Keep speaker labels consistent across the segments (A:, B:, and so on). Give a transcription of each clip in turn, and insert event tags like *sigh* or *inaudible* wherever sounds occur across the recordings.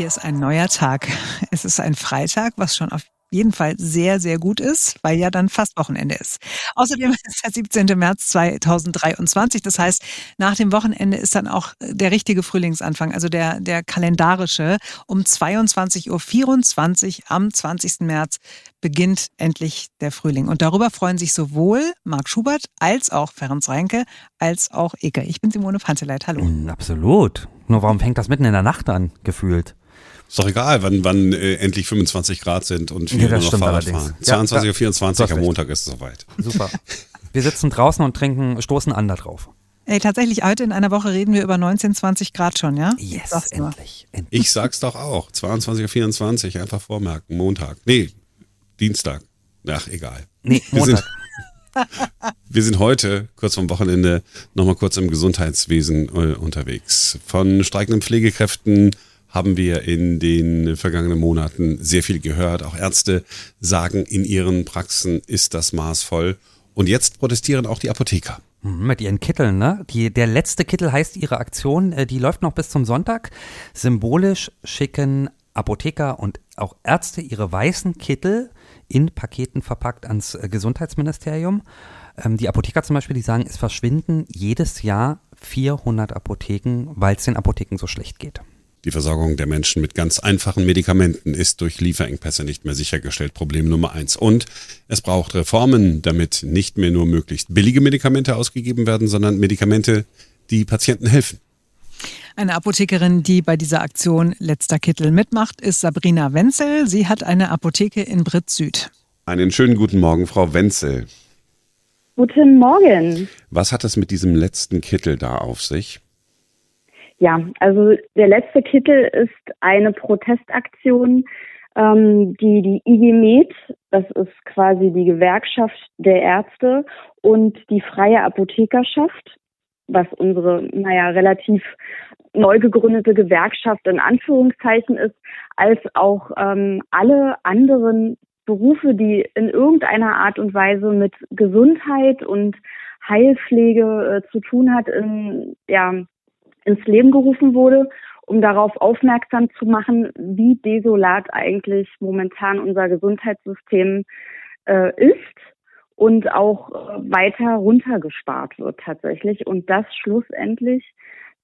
A: Hier ist ein neuer Tag. Es ist ein Freitag, was schon auf jeden Fall sehr, sehr gut ist, weil ja dann fast Wochenende ist. Außerdem *laughs* ist der 17. März 2023. Das heißt, nach dem Wochenende ist dann auch der richtige Frühlingsanfang, also der, der kalendarische. Um 22.24 Uhr am 20. März beginnt endlich der Frühling. Und darüber freuen sich sowohl Marc Schubert als auch Ferenc Reinke als auch Ike. Ich bin Simone Panteleit. Hallo.
B: Absolut. Nur warum fängt das mitten in der Nacht an, gefühlt?
C: Ist doch egal, wann, wann äh, endlich 25 Grad sind und wir
B: Ja,
C: noch Fahrrad
B: allerdings.
C: fahren.
B: Ja,
C: 22.24 Uhr
B: du hast
C: am
B: recht.
C: Montag ist es soweit.
B: Super. *laughs* Wir sitzen draußen und trinken, stoßen an da drauf.
A: Ey, tatsächlich, heute in einer Woche reden wir über 19, 20 Grad schon, ja?
B: Yes,
A: Sag's
B: endlich. endlich.
C: Ich sag's doch auch. 22.24 Uhr, einfach vormerken. Montag. Nee, Dienstag. Ach, egal.
B: Nee,
C: Wir sind,
B: Montag. *laughs*
C: wir sind heute, kurz vom Wochenende, nochmal kurz im Gesundheitswesen äh, unterwegs. Von streikenden Pflegekräften haben wir in den vergangenen Monaten sehr viel gehört. Auch Ärzte sagen, in ihren Praxen ist das Maß voll. Und jetzt protestieren auch die Apotheker.
B: Mhm, Mit ihren Kitteln, ne? Die, der letzte Kittel heißt ihre Aktion, äh, die läuft noch bis zum Sonntag. Symbolisch schicken Apotheker und auch Ärzte ihre weißen Kittel in Paketen verpackt ans äh, Gesundheitsministerium. Ähm, die Apotheker zum Beispiel, die sagen, es verschwinden jedes Jahr 400 Apotheken, weil es den Apotheken so schlecht geht.
C: Die Versorgung der Menschen mit ganz einfachen Medikamenten ist durch Lieferengpässe nicht mehr sichergestellt. Problem Nummer eins. Und es braucht Reformen, damit nicht mehr nur möglichst billige Medikamente ausgegeben werden, sondern Medikamente, die Patienten helfen.
A: Eine Apothekerin, die bei dieser Aktion Letzter Kittel mitmacht, ist Sabrina Wenzel. Sie hat eine Apotheke in Britt Süd.
C: Einen schönen guten Morgen, Frau Wenzel.
D: Guten Morgen.
C: Was hat es mit diesem letzten Kittel da auf sich?
D: Ja, also der letzte Kittel ist eine Protestaktion, ähm, die die IG Med, das ist quasi die Gewerkschaft der Ärzte und die freie Apothekerschaft, was unsere, naja, relativ neu gegründete Gewerkschaft in Anführungszeichen ist, als auch ähm, alle anderen Berufe, die in irgendeiner Art und Weise mit Gesundheit und Heilpflege äh, zu tun hat, in, ja, ins Leben gerufen wurde, um darauf aufmerksam zu machen, wie desolat eigentlich momentan unser Gesundheitssystem äh, ist und auch äh, weiter runtergespart wird tatsächlich und das schlussendlich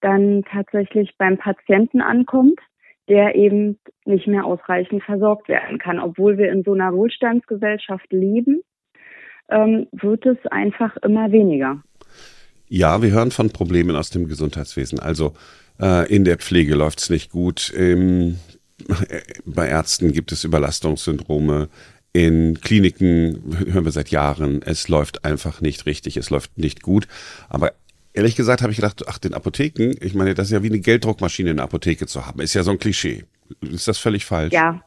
D: dann tatsächlich beim Patienten ankommt, der eben nicht mehr ausreichend versorgt werden kann. Obwohl wir in so einer Wohlstandsgesellschaft leben, ähm, wird es einfach immer weniger.
C: Ja, wir hören von Problemen aus dem Gesundheitswesen. Also äh, in der Pflege läuft es nicht gut. Ähm, bei Ärzten gibt es Überlastungssyndrome. In Kliniken hören wir seit Jahren, es läuft einfach nicht richtig, es läuft nicht gut. Aber ehrlich gesagt habe ich gedacht, ach, den Apotheken, ich meine, das ist ja wie eine Gelddruckmaschine in der Apotheke zu haben. Ist ja so ein Klischee. Ist das völlig falsch?
D: Ja,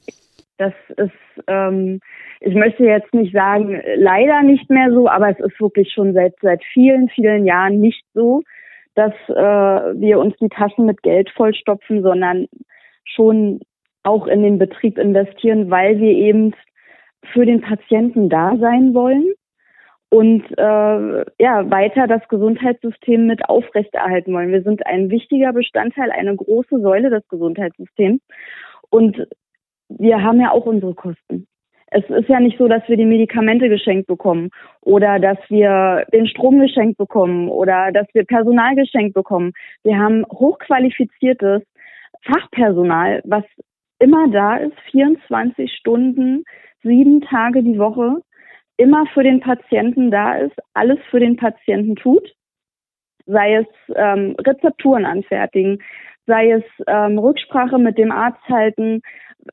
D: das ist, ähm, ich möchte jetzt nicht sagen, leider nicht mehr so, aber es ist wirklich schon seit seit vielen, vielen Jahren nicht so, dass äh, wir uns die Taschen mit Geld vollstopfen, sondern schon auch in den Betrieb investieren, weil wir eben für den Patienten da sein wollen und äh, ja weiter das Gesundheitssystem mit aufrechterhalten wollen. Wir sind ein wichtiger Bestandteil, eine große Säule des Gesundheitssystems und wir haben ja auch unsere Kosten. Es ist ja nicht so, dass wir die Medikamente geschenkt bekommen oder dass wir den Strom geschenkt bekommen oder dass wir Personal geschenkt bekommen. Wir haben hochqualifiziertes Fachpersonal, was immer da ist, 24 Stunden, sieben Tage die Woche, immer für den Patienten da ist, alles für den Patienten tut, sei es ähm, Rezepturen anfertigen, sei es ähm, Rücksprache mit dem Arzt halten,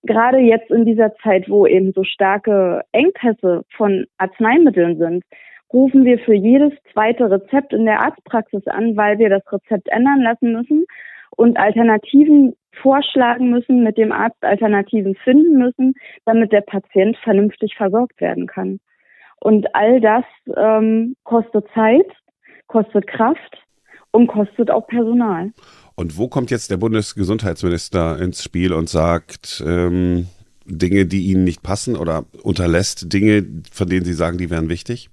D: gerade jetzt in dieser Zeit, wo eben so starke Engpässe von Arzneimitteln sind, rufen wir für jedes zweite Rezept in der Arztpraxis an, weil wir das Rezept ändern lassen müssen und Alternativen vorschlagen müssen, mit dem Arzt Alternativen finden müssen, damit der Patient vernünftig versorgt werden kann. Und all das ähm, kostet Zeit, kostet Kraft und kostet auch Personal.
C: Und wo kommt jetzt der Bundesgesundheitsminister ins Spiel und sagt ähm, Dinge, die Ihnen nicht passen oder unterlässt Dinge, von denen Sie sagen, die wären wichtig?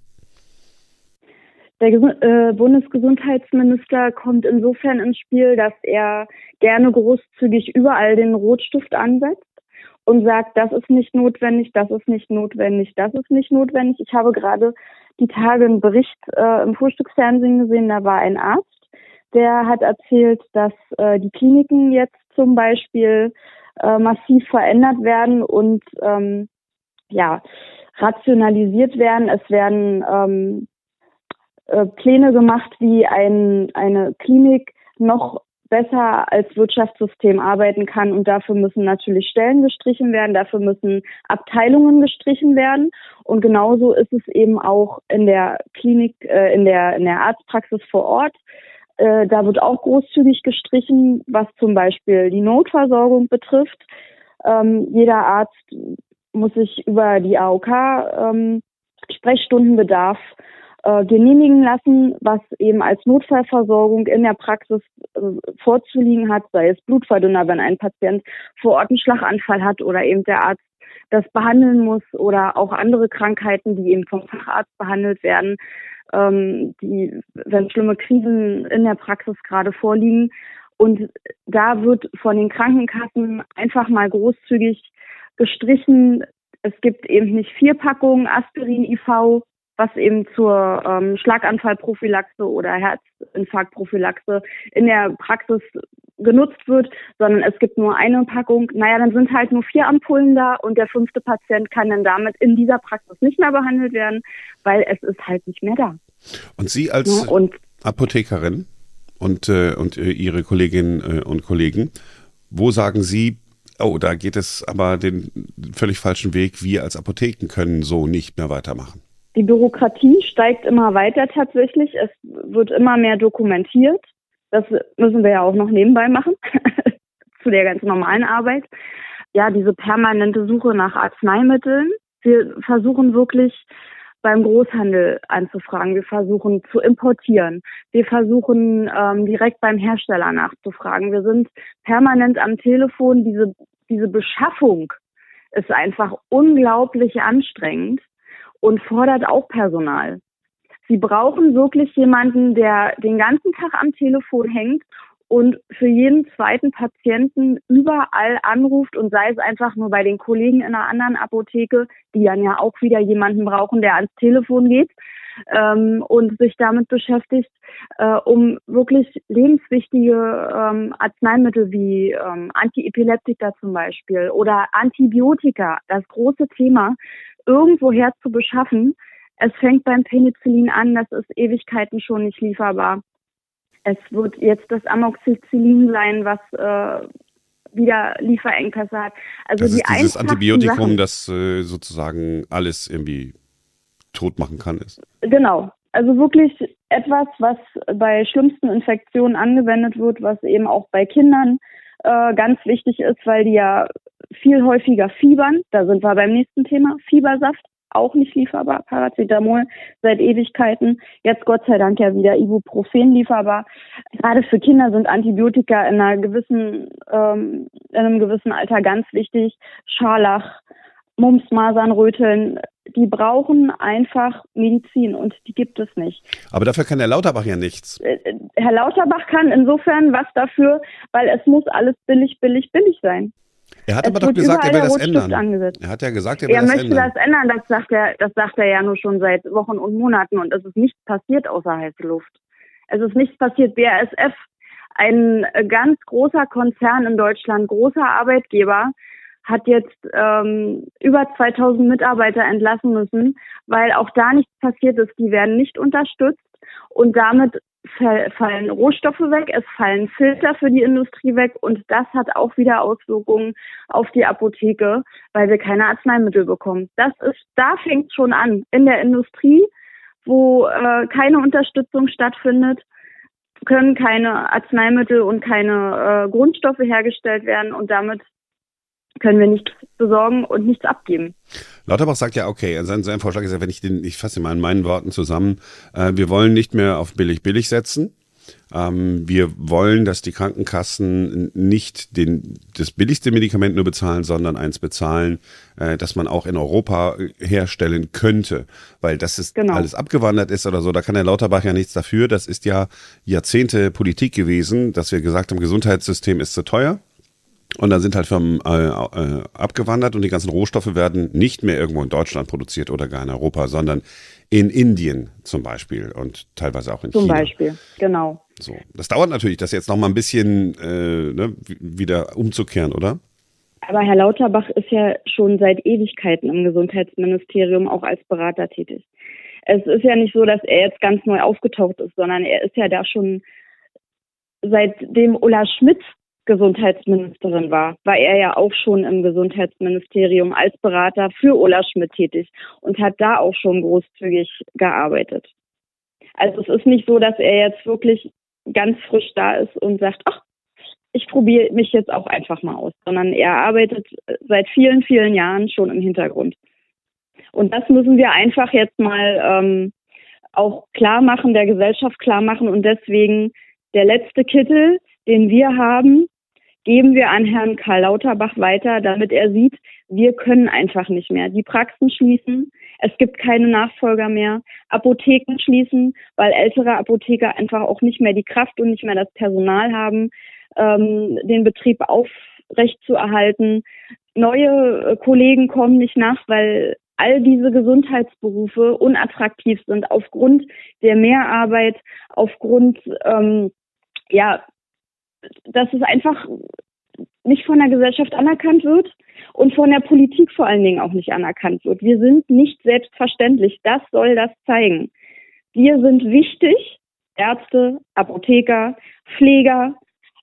D: Der äh, Bundesgesundheitsminister kommt insofern ins Spiel, dass er gerne großzügig überall den Rotstift ansetzt und sagt, das ist nicht notwendig, das ist nicht notwendig, das ist nicht notwendig. Ich habe gerade die Tage einen Bericht äh, im Frühstücksfernsehen gesehen, da war ein Arzt, der hat erzählt, dass äh, die Kliniken jetzt zum Beispiel äh, massiv verändert werden und ähm, ja, rationalisiert werden. Es werden ähm, äh, Pläne gemacht, wie ein, eine Klinik noch besser als Wirtschaftssystem arbeiten kann. Und dafür müssen natürlich Stellen gestrichen werden, dafür müssen Abteilungen gestrichen werden. Und genauso ist es eben auch in der Klinik, äh, in der, in der Arztpraxis vor Ort. Äh, da wird auch großzügig gestrichen, was zum Beispiel die Notversorgung betrifft. Ähm, jeder Arzt muss sich über die AOK ähm, Sprechstundenbedarf äh, genehmigen lassen, was eben als Notfallversorgung in der Praxis äh, vorzuliegen hat, sei es Blutverdünner, wenn ein Patient vor Ort einen Schlaganfall hat oder eben der Arzt das behandeln muss oder auch andere Krankheiten, die eben vom Facharzt behandelt werden, ähm, die, wenn schlimme Krisen in der Praxis gerade vorliegen. Und da wird von den Krankenkassen einfach mal großzügig gestrichen. Es gibt eben nicht vier Packungen Aspirin IV, was eben zur ähm, Schlaganfallprophylaxe oder Herzinfarktprophylaxe in der Praxis genutzt wird, sondern es gibt nur eine Packung. Naja, dann sind halt nur vier Ampullen da und der fünfte Patient kann dann damit in dieser Praxis nicht mehr behandelt werden, weil es ist halt nicht mehr da.
C: Und Sie als ja, und, Apothekerin und, äh, und äh, Ihre Kolleginnen äh, und Kollegen, wo sagen Sie, oh, da geht es aber den völlig falschen Weg, wir als Apotheken können so nicht mehr weitermachen?
D: Die Bürokratie steigt immer weiter tatsächlich. Es wird immer mehr dokumentiert. Das müssen wir ja auch noch nebenbei machen *laughs* zu der ganz normalen Arbeit. Ja, diese permanente Suche nach Arzneimitteln. Wir versuchen wirklich beim Großhandel anzufragen. Wir versuchen zu importieren. Wir versuchen ähm, direkt beim Hersteller nachzufragen. Wir sind permanent am Telefon. Diese, diese Beschaffung ist einfach unglaublich anstrengend und fordert auch Personal. Sie brauchen wirklich jemanden, der den ganzen Tag am Telefon hängt und für jeden zweiten Patienten überall anruft und sei es einfach nur bei den Kollegen in einer anderen Apotheke, die dann ja auch wieder jemanden brauchen, der ans Telefon geht ähm, und sich damit beschäftigt, äh, um wirklich lebenswichtige ähm, Arzneimittel wie ähm, Antiepileptika zum Beispiel oder Antibiotika, das große Thema, irgendwoher zu beschaffen. Es fängt beim Penicillin an, das ist Ewigkeiten schon nicht lieferbar. Es wird jetzt das Amoxicillin sein, was äh, wieder Lieferengpässe hat. Also
C: das
D: die
C: ist dieses Antibiotikum, Sachen, das äh, sozusagen alles irgendwie tot machen kann, ist.
D: Genau. Also wirklich etwas, was bei schlimmsten Infektionen angewendet wird, was eben auch bei Kindern äh, ganz wichtig ist, weil die ja viel häufiger fiebern. Da sind wir beim nächsten Thema. Fiebersaft, auch nicht lieferbar. Paracetamol seit Ewigkeiten. Jetzt Gott sei Dank ja wieder Ibuprofen lieferbar. Gerade für Kinder sind Antibiotika in einer gewissen, ähm, in einem gewissen Alter ganz wichtig. Scharlach, Mumps, Masern, Röteln, die brauchen einfach Medizin und die gibt es nicht.
C: Aber dafür kann Herr Lauterbach ja nichts. Äh,
D: äh, Herr Lauterbach kann insofern was dafür, weil es muss alles billig, billig, billig sein.
C: Er hat es aber doch gesagt, er will das ändern. Angesetzt. Er hat ja gesagt, er will
D: er
C: das
D: ändern. Er möchte das ändern, das sagt er, das sagt er ja nur schon seit Wochen und Monaten und es ist nichts passiert außer heiße Luft. Es ist nichts passiert. BASF, ein ganz großer Konzern in Deutschland, großer Arbeitgeber, hat jetzt ähm, über 2000 Mitarbeiter entlassen müssen, weil auch da nichts passiert ist. Die werden nicht unterstützt und damit fallen Rohstoffe weg, es fallen Filter für die Industrie weg und das hat auch wieder Auswirkungen auf die Apotheke, weil wir keine Arzneimittel bekommen. Das ist, da fängt schon an. In der Industrie, wo äh, keine Unterstützung stattfindet, können keine Arzneimittel und keine äh, Grundstoffe hergestellt werden und damit können wir nichts besorgen und nichts abgeben.
C: Lauterbach sagt ja, okay, sein, sein Vorschlag ist ja, wenn ich den, ich fasse ihn mal in meinen Worten zusammen, äh, wir wollen nicht mehr auf billig billig setzen. Ähm, wir wollen, dass die Krankenkassen nicht den, das billigste Medikament nur bezahlen, sondern eins bezahlen, äh, das man auch in Europa herstellen könnte. Weil das ist genau. alles abgewandert ist oder so, da kann der Lauterbach ja nichts dafür. Das ist ja Jahrzehnte Politik gewesen, dass wir gesagt haben, Gesundheitssystem ist zu teuer. Und dann sind halt Firmen äh, äh, abgewandert und die ganzen Rohstoffe werden nicht mehr irgendwo in Deutschland produziert oder gar in Europa, sondern in Indien zum Beispiel und teilweise auch in
D: zum
C: China.
D: Zum Beispiel, genau.
C: So, das dauert natürlich, das jetzt noch mal ein bisschen äh, ne, wieder umzukehren, oder?
D: Aber Herr Lauterbach ist ja schon seit Ewigkeiten im Gesundheitsministerium auch als Berater tätig. Es ist ja nicht so, dass er jetzt ganz neu aufgetaucht ist, sondern er ist ja da schon seitdem Ulla Schmidt Gesundheitsministerin war, war er ja auch schon im Gesundheitsministerium als Berater für Ulla Schmidt tätig und hat da auch schon großzügig gearbeitet. Also es ist nicht so, dass er jetzt wirklich ganz frisch da ist und sagt, ach, ich probiere mich jetzt auch einfach mal aus, sondern er arbeitet seit vielen, vielen Jahren schon im Hintergrund. Und das müssen wir einfach jetzt mal ähm, auch klar machen, der Gesellschaft klar machen und deswegen der letzte Kittel, den wir haben, geben wir an Herrn Karl Lauterbach weiter, damit er sieht, wir können einfach nicht mehr. Die Praxen schließen, es gibt keine Nachfolger mehr, Apotheken schließen, weil ältere Apotheker einfach auch nicht mehr die Kraft und nicht mehr das Personal haben, ähm, den Betrieb aufrechtzuerhalten. Neue äh, Kollegen kommen nicht nach, weil all diese Gesundheitsberufe unattraktiv sind aufgrund der Mehrarbeit, aufgrund ähm, ja dass es einfach nicht von der Gesellschaft anerkannt wird und von der Politik vor allen Dingen auch nicht anerkannt wird. Wir sind nicht selbstverständlich. Das soll das zeigen. Wir sind wichtig. Ärzte, Apotheker, Pfleger,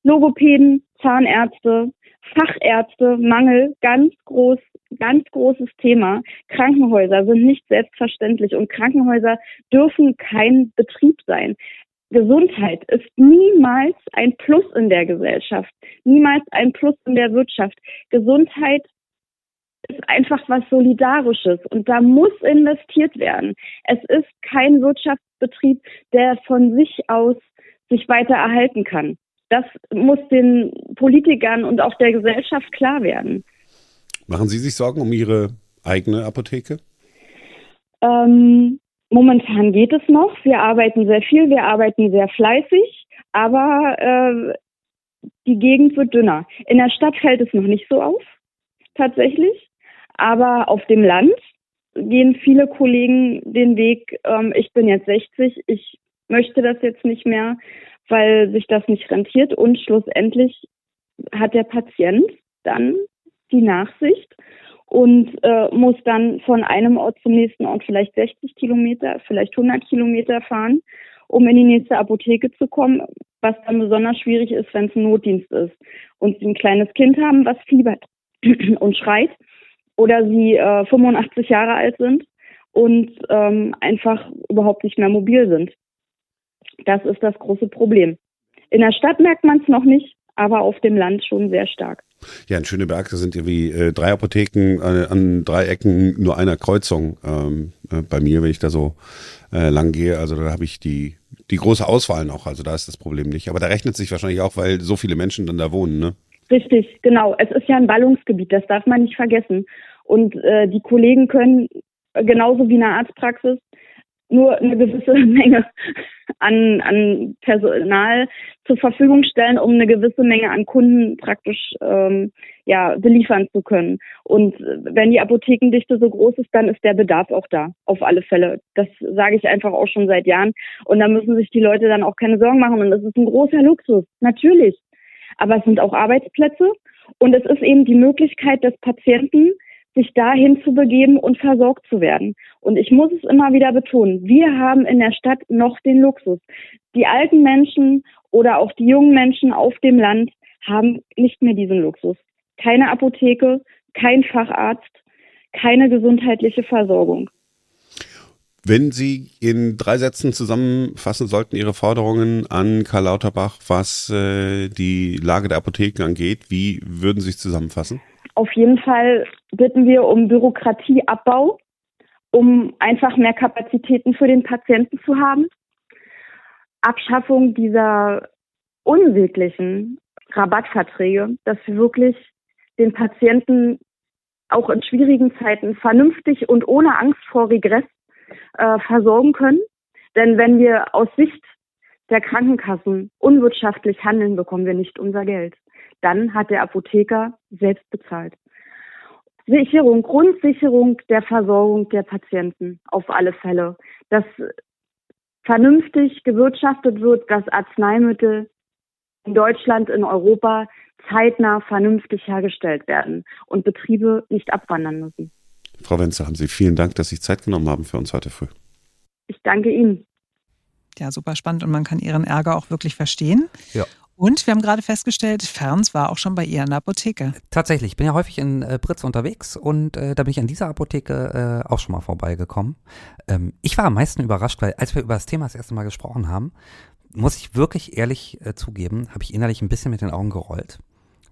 D: Logopäden, Zahnärzte, Fachärzte, Mangel, ganz groß, ganz großes Thema. Krankenhäuser sind nicht selbstverständlich und Krankenhäuser dürfen kein Betrieb sein. Gesundheit ist niemals ein Plus in der Gesellschaft, niemals ein Plus in der Wirtschaft. Gesundheit ist einfach was Solidarisches und da muss investiert werden. Es ist kein Wirtschaftsbetrieb, der von sich aus sich weiter erhalten kann. Das muss den Politikern und auch der Gesellschaft klar werden.
C: Machen Sie sich Sorgen um Ihre eigene Apotheke?
D: Ähm, Momentan geht es noch. Wir arbeiten sehr viel, wir arbeiten sehr fleißig, aber äh, die Gegend wird dünner. In der Stadt fällt es noch nicht so auf, tatsächlich. Aber auf dem Land gehen viele Kollegen den Weg, ähm, ich bin jetzt 60, ich möchte das jetzt nicht mehr, weil sich das nicht rentiert. Und schlussendlich hat der Patient dann die Nachsicht und äh, muss dann von einem Ort zum nächsten Ort vielleicht 60 Kilometer, vielleicht 100 Kilometer fahren, um in die nächste Apotheke zu kommen, was dann besonders schwierig ist, wenn es ein Notdienst ist und sie ein kleines Kind haben, was fiebert *clears throat* und schreit oder sie äh, 85 Jahre alt sind und ähm, einfach überhaupt nicht mehr mobil sind. Das ist das große Problem. In der Stadt merkt man es noch nicht, aber auf dem Land schon sehr stark.
C: Ja, in Schöneberg, da sind irgendwie äh, drei Apotheken äh, an drei Ecken, nur einer Kreuzung ähm, äh, bei mir, wenn ich da so äh, lang gehe. Also da habe ich die, die große Auswahl noch. Also da ist das Problem nicht. Aber da rechnet sich wahrscheinlich auch, weil so viele Menschen dann da wohnen, ne?
D: Richtig, genau. Es ist ja ein Ballungsgebiet, das darf man nicht vergessen. Und äh, die Kollegen können genauso wie in der Arztpraxis nur eine gewisse *laughs* Menge an, an Personal zur Verfügung stellen, um eine gewisse Menge an Kunden praktisch ähm, ja, beliefern zu können. Und wenn die Apothekendichte so groß ist, dann ist der Bedarf auch da, auf alle Fälle. Das sage ich einfach auch schon seit Jahren. Und da müssen sich die Leute dann auch keine Sorgen machen. Und das ist ein großer Luxus, natürlich. Aber es sind auch Arbeitsplätze und es ist eben die Möglichkeit des Patienten, sich dahin zu begeben und versorgt zu werden. Und ich muss es immer wieder betonen, wir haben in der Stadt noch den Luxus. Die alten Menschen oder auch die jungen Menschen auf dem Land haben nicht mehr diesen Luxus. Keine Apotheke, kein Facharzt, keine gesundheitliche Versorgung.
C: Wenn Sie in drei Sätzen zusammenfassen sollten, Ihre Forderungen an Karl Lauterbach, was äh, die Lage der Apotheken angeht, wie würden Sie es zusammenfassen?
D: Auf jeden Fall bitten wir um Bürokratieabbau, um einfach mehr Kapazitäten für den Patienten zu haben. Abschaffung dieser unsäglichen Rabattverträge, dass wir wirklich den Patienten auch in schwierigen Zeiten vernünftig und ohne Angst vor Regress äh, versorgen können. Denn wenn wir aus Sicht der Krankenkassen unwirtschaftlich handeln, bekommen wir nicht unser Geld. Dann hat der Apotheker selbst bezahlt. Sicherung, Grundsicherung der Versorgung der Patienten auf alle Fälle. Dass vernünftig gewirtschaftet wird, dass Arzneimittel in Deutschland, in Europa zeitnah vernünftig hergestellt werden und Betriebe nicht abwandern müssen.
C: Frau Wenzel, haben Sie vielen Dank, dass Sie Zeit genommen haben für uns heute früh.
D: Ich danke Ihnen.
A: Ja, super spannend und man kann Ihren Ärger auch wirklich verstehen. Ja. Und wir haben gerade festgestellt, Ferns war auch schon bei ihr in der Apotheke.
B: Tatsächlich, ich bin ja häufig in äh, Britz unterwegs und äh, da bin ich an dieser Apotheke äh, auch schon mal vorbeigekommen. Ähm, ich war am meisten überrascht, weil als wir über das Thema das erste Mal gesprochen haben, muss ich wirklich ehrlich äh, zugeben, habe ich innerlich ein bisschen mit den Augen gerollt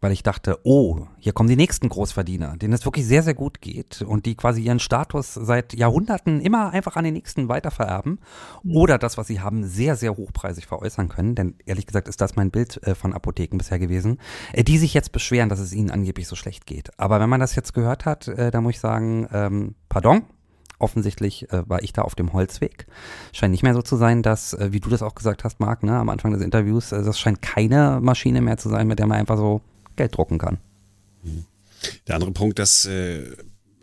B: weil ich dachte, oh, hier kommen die nächsten Großverdiener, denen es wirklich sehr, sehr gut geht und die quasi ihren Status seit Jahrhunderten immer einfach an den nächsten weitervererben mhm. oder das, was sie haben, sehr, sehr hochpreisig veräußern können. Denn ehrlich gesagt ist das mein Bild äh, von Apotheken bisher gewesen, äh, die sich jetzt beschweren, dass es ihnen angeblich so schlecht geht. Aber wenn man das jetzt gehört hat, äh, da muss ich sagen, ähm, pardon, offensichtlich äh, war ich da auf dem Holzweg. Scheint nicht mehr so zu sein, dass, äh, wie du das auch gesagt hast, Marc, ne, am Anfang des Interviews, äh, das scheint keine Maschine mehr zu sein, mit der man einfach so Geld drucken kann.
C: Der andere Punkt, dass äh,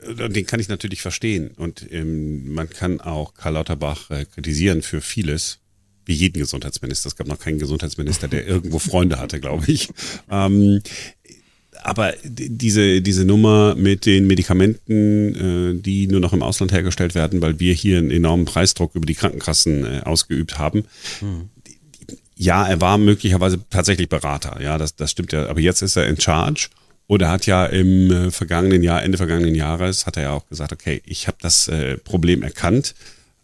C: den kann ich natürlich verstehen. Und ähm, man kann auch Karl Lauterbach äh, kritisieren für vieles, wie jeden Gesundheitsminister. Es gab noch keinen Gesundheitsminister, der irgendwo Freunde hatte, glaube ich. Ähm, aber diese, diese Nummer mit den Medikamenten, äh, die nur noch im Ausland hergestellt werden, weil wir hier einen enormen Preisdruck über die Krankenkassen äh, ausgeübt haben, hm ja, er war möglicherweise tatsächlich Berater. Ja, das, das stimmt ja. Aber jetzt ist er in Charge. Oder hat ja im äh, vergangenen Jahr, Ende vergangenen Jahres, hat er ja auch gesagt, okay, ich habe das äh, Problem erkannt.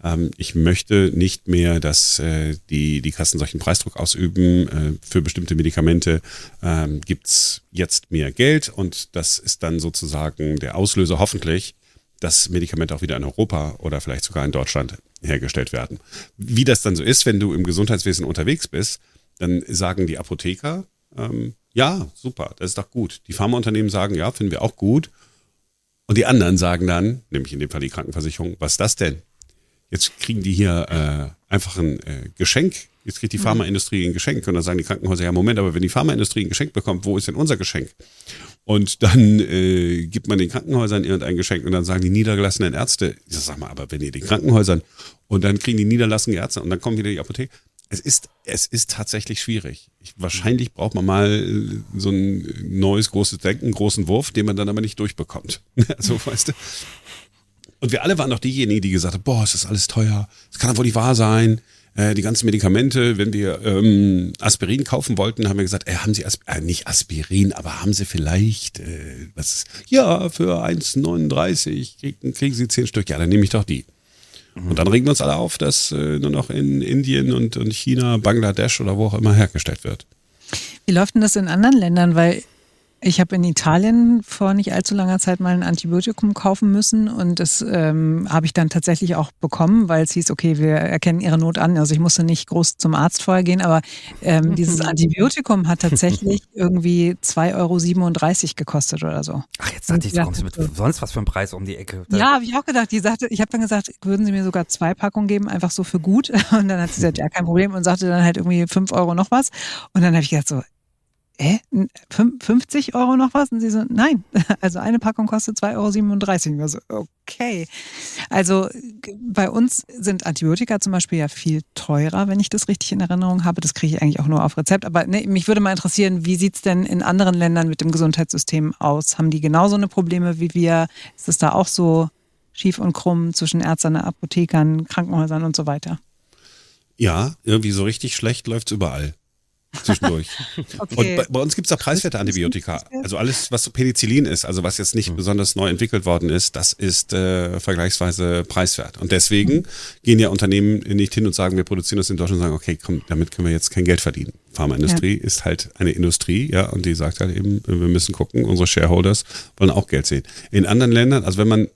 C: Ähm, ich möchte nicht mehr, dass äh, die, die Kassen solchen Preisdruck ausüben. Äh, für bestimmte Medikamente ähm, gibt's jetzt mehr Geld und das ist dann sozusagen der Auslöser hoffentlich, dass Medikamente auch wieder in Europa oder vielleicht sogar in Deutschland hergestellt werden. Wie das dann so ist, wenn du im Gesundheitswesen unterwegs bist, dann sagen die Apotheker, ähm, ja, super, das ist doch gut. Die Pharmaunternehmen sagen, ja, finden wir auch gut. Und die anderen sagen dann, nämlich in dem Fall die Krankenversicherung, was ist das denn? Jetzt kriegen die hier äh, einfach ein äh, Geschenk. Jetzt kriegt die mhm. Pharmaindustrie ein Geschenk. Und dann sagen die Krankenhäuser, ja, Moment, aber wenn die Pharmaindustrie ein Geschenk bekommt, wo ist denn unser Geschenk? Und dann äh, gibt man den Krankenhäusern irgendein Geschenk und dann sagen die niedergelassenen Ärzte, ich sag mal, aber wenn ihr den Krankenhäusern und dann kriegen die niederlassenen Ärzte und dann kommen wieder die Apotheke. Es ist, es ist tatsächlich schwierig. Ich, wahrscheinlich braucht man mal äh, so ein neues großes Denken, großen Wurf, den man dann aber nicht durchbekommt. *laughs* so, weißt du. Und wir alle waren doch diejenigen, die gesagt haben, boah, es ist alles teuer. Es kann doch wohl nicht wahr sein äh, die ganzen Medikamente, wenn wir ähm, Aspirin kaufen wollten, haben wir gesagt, äh, haben Sie Asp äh, nicht Aspirin, aber haben Sie vielleicht äh, was? Ja, für 1,39 kriegen, kriegen Sie zehn Stück. Ja, dann nehme ich doch die. Mhm. Und dann regen wir uns alle auf, dass äh, nur noch in Indien und, und China, Bangladesch oder wo auch immer hergestellt wird.
A: Wie läuft denn das in anderen Ländern? Weil ich habe in Italien vor nicht allzu langer Zeit mal ein Antibiotikum kaufen müssen und das ähm, habe ich dann tatsächlich auch bekommen, weil es hieß, okay, wir erkennen Ihre Not an. Also ich musste nicht groß zum Arzt vorher gehen, aber ähm, dieses *laughs* Antibiotikum hat tatsächlich irgendwie 2,37 Euro gekostet oder so.
B: Ach, jetzt dachte ich, du kommst mit sonst was für einen Preis um die Ecke.
A: Ja, habe ich auch gedacht. Die sagte, ich habe dann gesagt, würden Sie mir sogar zwei Packungen geben, einfach so für gut. *laughs* Und dann hat sie gesagt, ja, kein Problem und sagte dann halt irgendwie 5 Euro noch was. Und dann habe ich gedacht so, hä, 50 Euro noch was? Und sie so, nein, *laughs* also eine Packung kostet 2,37 Euro. Ich so, okay. Also bei uns sind Antibiotika zum Beispiel ja viel teurer, wenn ich das richtig in Erinnerung habe. Das kriege ich eigentlich auch nur auf Rezept. Aber ne, mich würde mal interessieren, wie sieht es denn in anderen Ländern mit dem Gesundheitssystem aus? Haben die genauso eine Probleme wie wir? Ist es da auch so schief und krumm zwischen Ärzten, Apothekern, Krankenhäusern und so weiter?
C: Ja, irgendwie so richtig schlecht läuft es überall zwischendurch. *laughs* okay. Und bei, bei uns gibt es auch preiswerte Antibiotika. Also alles, was so Penicillin ist, also was jetzt nicht mhm. besonders neu entwickelt worden ist, das ist äh, vergleichsweise preiswert. Und deswegen mhm. gehen ja Unternehmen nicht hin und sagen, wir produzieren das in Deutschland und sagen, okay, komm, damit können wir jetzt kein Geld verdienen. Pharmaindustrie ja. ist halt eine Industrie, ja, und die sagt halt eben, wir müssen gucken, unsere Shareholders wollen auch Geld sehen. In anderen Ländern, also wenn man,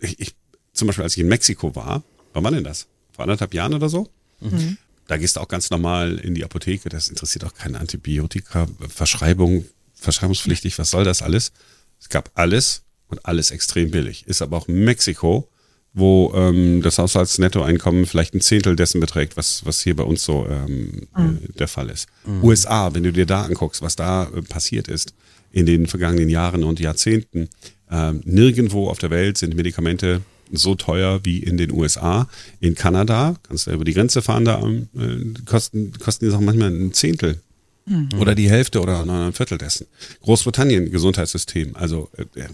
C: ich, ich zum Beispiel als ich in Mexiko war, wann war denn das? Vor anderthalb Jahren oder so? Mhm Da gehst du auch ganz normal in die Apotheke. Das interessiert auch keine Antibiotika, Verschreibung, verschreibungspflichtig. Was soll das alles? Es gab alles und alles extrem billig. Ist aber auch Mexiko, wo ähm, das Haushaltsnettoeinkommen vielleicht ein Zehntel dessen beträgt, was, was hier bei uns so ähm, mhm. äh, der Fall ist. Mhm. USA, wenn du dir da anguckst, was da äh, passiert ist in den vergangenen Jahren und Jahrzehnten, äh, nirgendwo auf der Welt sind Medikamente so teuer wie in den USA. In Kanada, kannst du über die Grenze fahren, da äh, kosten, kosten die Sachen manchmal ein Zehntel. Mhm. Oder die Hälfte oder ein Viertel dessen. Großbritannien, Gesundheitssystem, also äh,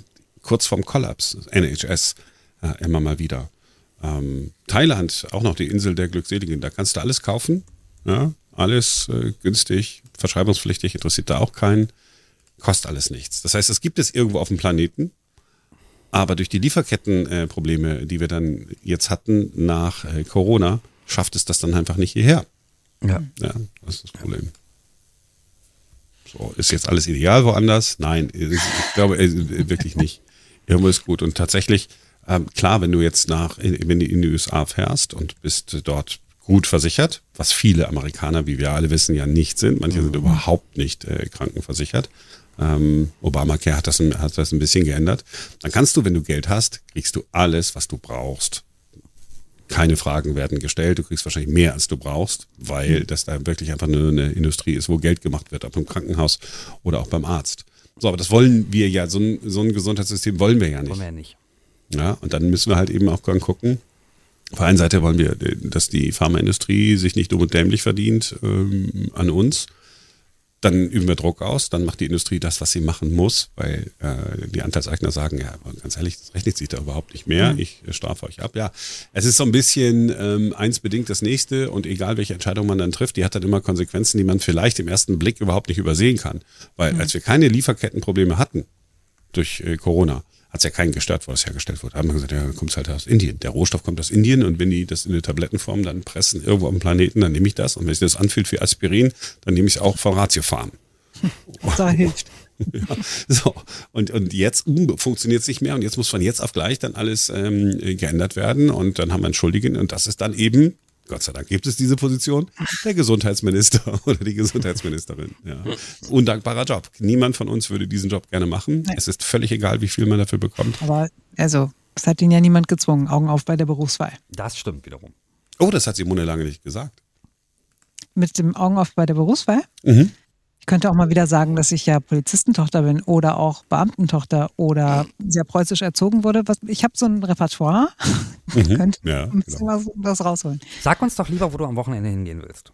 C: kurz vorm Kollaps, NHS, äh, immer mal wieder. Ähm, Thailand, auch noch die Insel der Glückseligen, da kannst du alles kaufen, ja, alles äh, günstig, verschreibungspflichtig, interessiert da auch keinen, kostet alles nichts. Das heißt, es gibt es irgendwo auf dem Planeten, aber durch die Lieferkettenprobleme, äh, die wir dann jetzt hatten nach äh, Corona, schafft es das dann einfach nicht hierher. Ja. Ja, das ist das Problem. So, ist jetzt alles ideal woanders? Nein, ich glaube äh, wirklich nicht. Irgendwo ist gut. Und tatsächlich, ähm, klar, wenn du jetzt nach, wenn du in die USA fährst und bist dort gut versichert, was viele Amerikaner, wie wir alle wissen, ja nicht sind. Manche sind überhaupt nicht äh, krankenversichert. Ähm, Obamacare hat das, hat das ein bisschen geändert. Dann kannst du, wenn du Geld hast, kriegst du alles, was du brauchst. Keine Fragen werden gestellt. Du kriegst wahrscheinlich mehr, als du brauchst, weil das da wirklich einfach nur eine Industrie ist, wo Geld gemacht wird, ob im Krankenhaus oder auch beim Arzt. So, aber das wollen wir ja, so ein, so ein Gesundheitssystem wollen wir ja nicht. Wollen wir ja nicht. Ja, und dann müssen wir halt eben auch gucken, auf der einen Seite wollen wir, dass die Pharmaindustrie sich nicht dumm und dämlich verdient ähm, an uns dann üben wir Druck aus, dann macht die Industrie das, was sie machen muss, weil äh, die Anteilseigner sagen, ja, ganz ehrlich, das rechnet sich da überhaupt nicht mehr, mhm. ich strafe euch ab. Ja, es ist so ein bisschen ähm, eins bedingt das nächste und egal welche Entscheidung man dann trifft, die hat dann immer Konsequenzen, die man vielleicht im ersten Blick überhaupt nicht übersehen kann. Weil mhm. als wir keine Lieferkettenprobleme hatten durch äh, Corona, hat es ja keinen gestört, wo das hergestellt wurde. Haben wir gesagt, ja, kommt halt aus Indien. Der Rohstoff kommt aus Indien und wenn die das in eine Tablettenform dann pressen irgendwo dem Planeten, dann nehme ich das. Und wenn sich das anfühlt wie Aspirin, dann nehme ich es auch von Ratiofarm. *laughs*
A: Da hilft. *laughs*
C: ja, so, und, und jetzt uh, funktioniert es nicht mehr und jetzt muss von jetzt auf gleich dann alles ähm, geändert werden und dann haben wir einen Schuldigen und das ist dann eben Gott sei Dank gibt es diese Position, der Gesundheitsminister *laughs* oder die Gesundheitsministerin. Ja. Undankbarer Job. Niemand von uns würde diesen Job gerne machen. Nee. Es ist völlig egal, wie viel man dafür bekommt.
A: Aber also, es hat ihn ja niemand gezwungen. Augen auf bei der Berufswahl.
B: Das stimmt wiederum.
C: Oh, das hat Simone lange nicht gesagt.
A: Mit dem Augen auf bei der Berufswahl? Mhm könnte auch mal wieder sagen, dass ich ja Polizistentochter bin oder auch Beamtentochter oder sehr preußisch erzogen wurde. ich habe so ein Repertoire. *laughs* Mhm. könnte ja, ein bisschen genau. was, was, rausholen.
B: Sag uns doch lieber, wo du am Wochenende hingehen willst.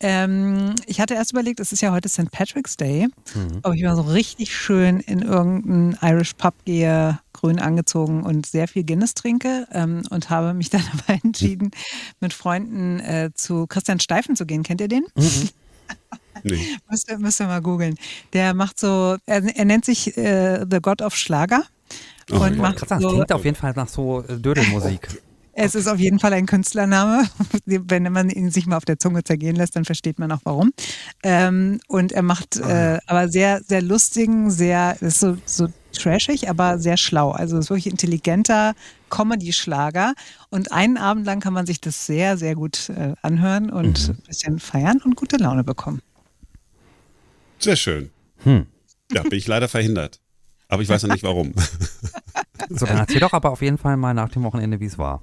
A: Ähm, ich hatte erst überlegt, es ist ja heute St. Patrick's Day, mhm. ob ich mal so richtig schön in irgendeinen Irish Pub gehe, grün angezogen und sehr viel Guinness trinke ähm, und habe mich *laughs* dann aber entschieden, mit Freunden äh, zu Christian Steifen zu gehen. Kennt ihr den? Mhm. *laughs* Nee. *laughs* müsst, ihr, müsst ihr mal googeln. Der macht so, er, er nennt sich äh, The God of Schlager.
B: Oh, und macht so, das klingt auf jeden Fall nach so äh, Dödelmusik. *laughs*
A: Es ist auf jeden Fall ein Künstlername. *laughs* Wenn man ihn sich mal auf der Zunge zergehen lässt, dann versteht man auch warum. Ähm, und er macht äh, aber sehr, sehr lustigen, sehr, ist so, so trashig, aber sehr schlau. Also ist wirklich intelligenter Comedy-Schlager. Und einen Abend lang kann man sich das sehr, sehr gut äh, anhören und mhm. ein bisschen feiern und gute Laune bekommen.
C: Sehr schön. Hm. Ja, bin ich leider verhindert. Aber ich weiß noch nicht warum. *laughs*
B: So, dann erzähl doch aber auf jeden Fall mal nach dem Wochenende, wie es war.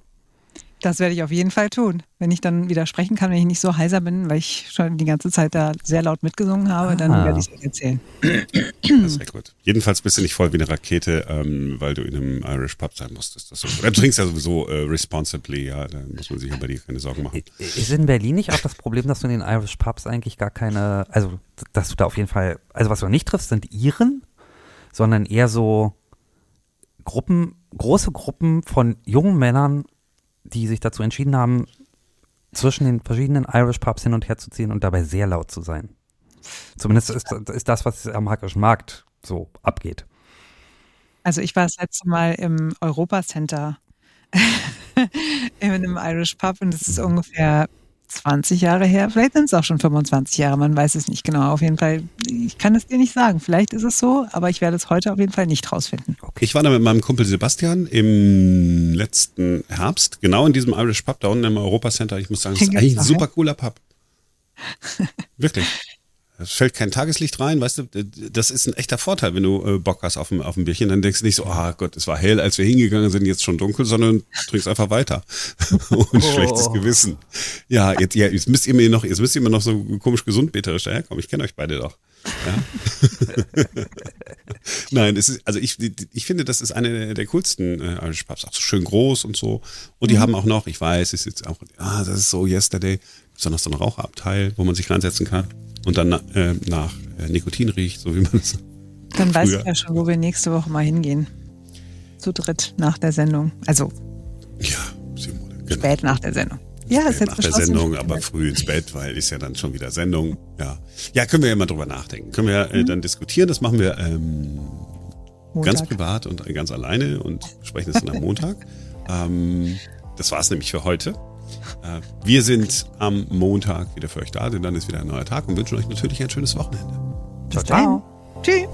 A: Das werde ich auf jeden Fall tun. Wenn ich dann wieder sprechen kann, wenn ich nicht so heiser bin, weil ich schon die ganze Zeit da sehr laut mitgesungen habe, ah. dann werde ich es erzählen.
C: Das wäre gut. Jedenfalls bist du nicht voll wie eine Rakete, ähm, weil du in einem Irish Pub sein musstest. Das so. Du trinkst ja sowieso äh, responsibly, ja, da muss man sich ja bei dir keine Sorgen machen.
B: Ist in Berlin nicht auch das Problem, dass du in den Irish Pubs eigentlich gar keine, also dass du da auf jeden Fall, also was du nicht triffst, sind Iren, sondern eher so Gruppen, große Gruppen von jungen Männern die sich dazu entschieden haben, zwischen den verschiedenen Irish Pubs hin und her zu ziehen und dabei sehr laut zu sein. Zumindest ist, ist das, was am hackischen Markt so abgeht.
A: Also ich war das letzte Mal im Europa Center *laughs* in einem Irish Pub und das ist ungefähr 20 Jahre her, vielleicht sind es auch schon 25 Jahre, man weiß es nicht genau. Auf jeden Fall, ich kann es dir nicht sagen. Vielleicht ist es so, aber ich werde es heute auf jeden Fall nicht rausfinden.
C: Okay. Ich war da mit meinem Kumpel Sebastian im letzten Herbst, genau in diesem Irish Pub da unten im Europa Center. Ich muss sagen, es ist eigentlich ein super cooler Pub. Wirklich. *laughs* Es fällt kein Tageslicht rein, weißt du, das ist ein echter Vorteil, wenn du äh, Bock hast auf ein, auf ein Bierchen, dann denkst du nicht so, ah oh Gott, es war hell, als wir hingegangen sind, jetzt schon dunkel, sondern trinkst einfach weiter. *laughs* Und oh. schlechtes Gewissen. Ja, jetzt, ja, jetzt müsst ihr mir noch, jetzt müsst ihr mir noch so komisch gesundbeterisch daherkommen. Ich kenne euch beide doch. Ja? *laughs* Nein, es ist, also ich, ich finde, das ist eine der coolsten äh, Irish Pubs, auch so schön groß und so. Und die mhm. haben auch noch, ich weiß, ist jetzt auch, ah, das ist so Yesterday, ist noch so ein Raucherabteil, wo man sich reinsetzen kann und dann äh, nach äh, Nikotin riecht, so wie man es.
A: Dann früher. weiß ich ja schon, wo wir nächste Woche mal hingehen. Zu dritt nach der Sendung. Also.
C: Ja, Simone.
A: Genau. Spät nach der Sendung. Ja,
C: ist jetzt nach der Sendung, aber früh ins Bett, weil ist ja dann schon wieder Sendung. Ja, ja, können wir ja mal drüber nachdenken. Können wir äh, mhm. dann diskutieren. Das machen wir ähm, ganz privat und ganz alleine und sprechen das dann am *laughs* Montag. ähm, das war's nämlich für heute. Äh, wir sind am Montag wieder für euch da, denn dann ist wieder ein neuer Tag und wünschen euch natürlich ein schönes Wochenende.
A: Ciao, ciao. Tschüss.